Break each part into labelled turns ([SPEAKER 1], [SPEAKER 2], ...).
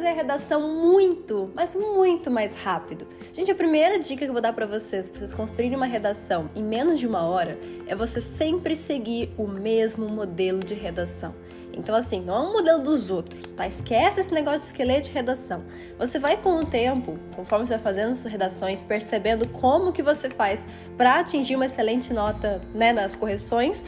[SPEAKER 1] fazer a redação muito, mas muito mais rápido. Gente, a primeira dica que eu vou dar para vocês, para vocês construírem uma redação em menos de uma hora, é você sempre seguir o mesmo modelo de redação. Então, assim, não é um modelo dos outros, tá? Esquece esse negócio de esqueleto de redação. Você vai com o tempo, conforme você vai fazendo suas redações, percebendo como que você faz para atingir uma excelente nota, né, nas correções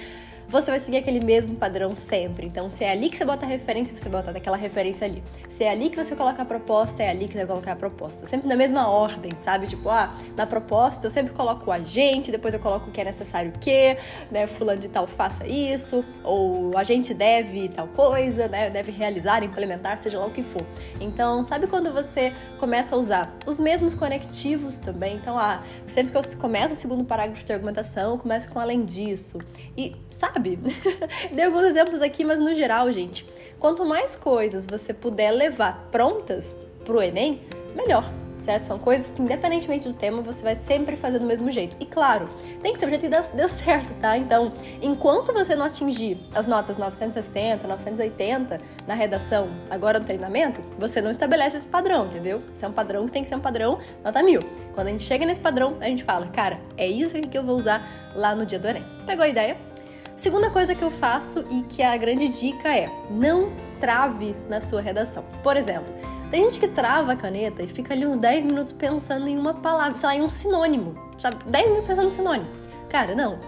[SPEAKER 1] você vai seguir aquele mesmo padrão sempre. Então, se é ali que você bota a referência, você bota aquela referência ali. Se é ali que você coloca a proposta, é ali que você vai colocar a proposta. Sempre na mesma ordem, sabe? Tipo, ah, na proposta eu sempre coloco o agente, depois eu coloco o que é necessário o quê, né? Fulano de tal faça isso, ou a gente deve tal coisa, né? Deve realizar, implementar, seja lá o que for. Então, sabe quando você começa a usar os mesmos conectivos também? Então, ah, sempre que eu começo o segundo parágrafo de argumentação, eu começo com além disso. E, sabe? Sabe? Dei alguns exemplos aqui, mas no geral, gente, quanto mais coisas você puder levar prontas pro Enem, melhor certo? São coisas que, independentemente do tema, você vai sempre fazer do mesmo jeito. E claro, tem que ser o jeito que deu, deu certo, tá? Então, enquanto você não atingir as notas 960, 980 na redação, agora no treinamento, você não estabelece esse padrão, entendeu? Isso é um padrão que tem que ser um padrão nota mil. Quando a gente chega nesse padrão, a gente fala, cara, é isso que eu vou usar lá no dia do Enem. Pegou a ideia? Segunda coisa que eu faço e que a grande dica é: não trave na sua redação. Por exemplo, tem gente que trava a caneta e fica ali uns 10 minutos pensando em uma palavra, sei lá, em um sinônimo, sabe? 10 minutos pensando em sinônimo. Cara, não.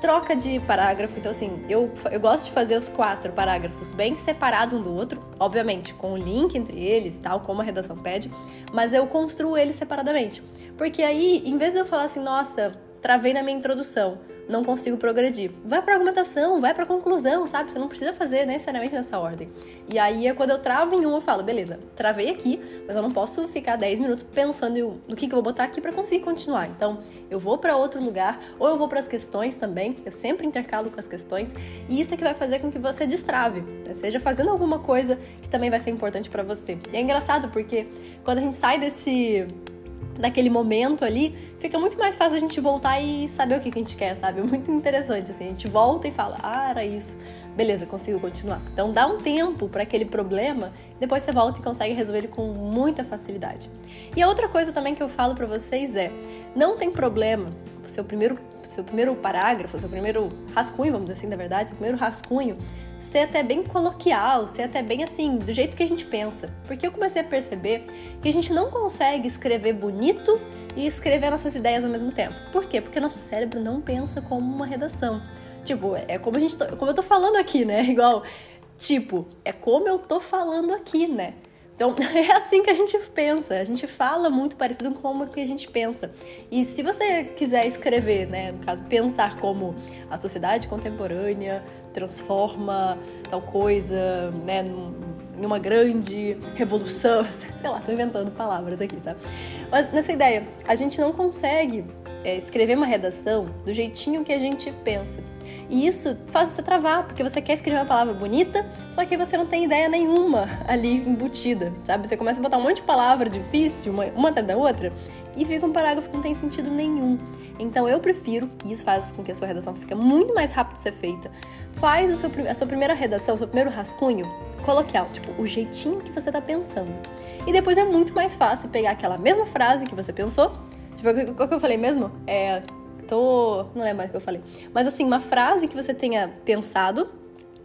[SPEAKER 1] Troca de parágrafo, então assim, eu, eu gosto de fazer os quatro parágrafos bem separados um do outro, obviamente com o link entre eles, tal, como a redação pede, mas eu construo eles separadamente. Porque aí, em vez de eu falar assim, nossa, travei na minha introdução, não consigo progredir. Vai para argumentação, vai para conclusão, sabe? Você não precisa fazer necessariamente nessa ordem. E aí é quando eu travo em um, eu falo, beleza, travei aqui, mas eu não posso ficar 10 minutos pensando no que, que eu vou botar aqui para conseguir continuar. Então, eu vou para outro lugar, ou eu vou para as questões também, eu sempre intercalo com as questões, e isso é que vai fazer com que você destrave, né? seja fazendo alguma coisa que também vai ser importante para você. E é engraçado porque quando a gente sai desse daquele momento ali, fica muito mais fácil a gente voltar e saber o que, que a gente quer, sabe? É muito interessante, assim, a gente volta e fala, ah, era isso, beleza, consigo continuar. Então dá um tempo para aquele problema, depois você volta e consegue resolver ele com muita facilidade. E a outra coisa também que eu falo para vocês é, não tem problema, o seu primeiro, seu primeiro parágrafo, seu primeiro rascunho, vamos dizer assim, da verdade, seu primeiro rascunho, ser até bem coloquial, ser até bem assim, do jeito que a gente pensa. Porque eu comecei a perceber que a gente não consegue escrever bonito e escrever nossas ideias ao mesmo tempo. Por quê? Porque nosso cérebro não pensa como uma redação. Tipo, é como a gente, como eu tô falando aqui, né? Igual, tipo, é como eu tô falando aqui, né? Então, é assim que a gente pensa. A gente fala muito parecido com como que a gente pensa. E se você quiser escrever, né, no caso, pensar como a sociedade contemporânea transforma tal coisa, né, em uma grande revolução, sei lá, tô inventando palavras aqui, tá? Mas nessa ideia, a gente não consegue é, escrever uma redação do jeitinho que a gente pensa. E isso faz você travar, porque você quer escrever uma palavra bonita, só que você não tem ideia nenhuma ali embutida, sabe? Você começa a botar um monte de palavra difícil, uma, uma atrás da outra, e fica um parágrafo que não tem sentido nenhum. Então eu prefiro, e isso faz com que a sua redação fique muito mais rápido de ser feita, faz seu, a sua primeira redação, o seu primeiro rascunho coloquial, tipo, o jeitinho que você tá pensando. E depois é muito mais fácil pegar aquela mesma frase que você pensou, tipo, o que eu falei mesmo? É, tô... não lembro mais o que eu falei. Mas assim, uma frase que você tenha pensado,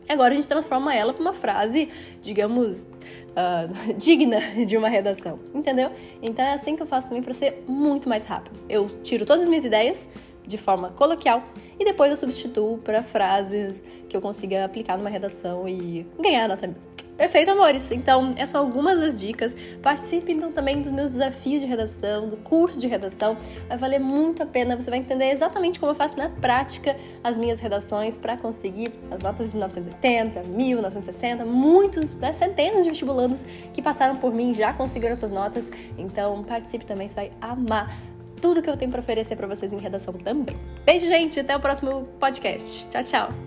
[SPEAKER 1] agora a gente transforma ela para uma frase, digamos, uh, digna de uma redação, entendeu? Então é assim que eu faço também para ser muito mais rápido. Eu tiro todas as minhas ideias de forma coloquial e depois eu substituo para frases que eu consiga aplicar numa redação e ganhar nota Perfeito, amores! Então, essas são algumas das dicas. Participe então também dos meus desafios de redação, do curso de redação. Vai valer muito a pena. Você vai entender exatamente como eu faço na prática as minhas redações para conseguir as notas de 1980, 1960. Muitos, né, centenas de vestibulandos que passaram por mim já conseguiram essas notas. Então, participe também, você vai amar tudo que eu tenho para oferecer para vocês em redação também. Beijo, gente! Até o próximo podcast. Tchau, tchau!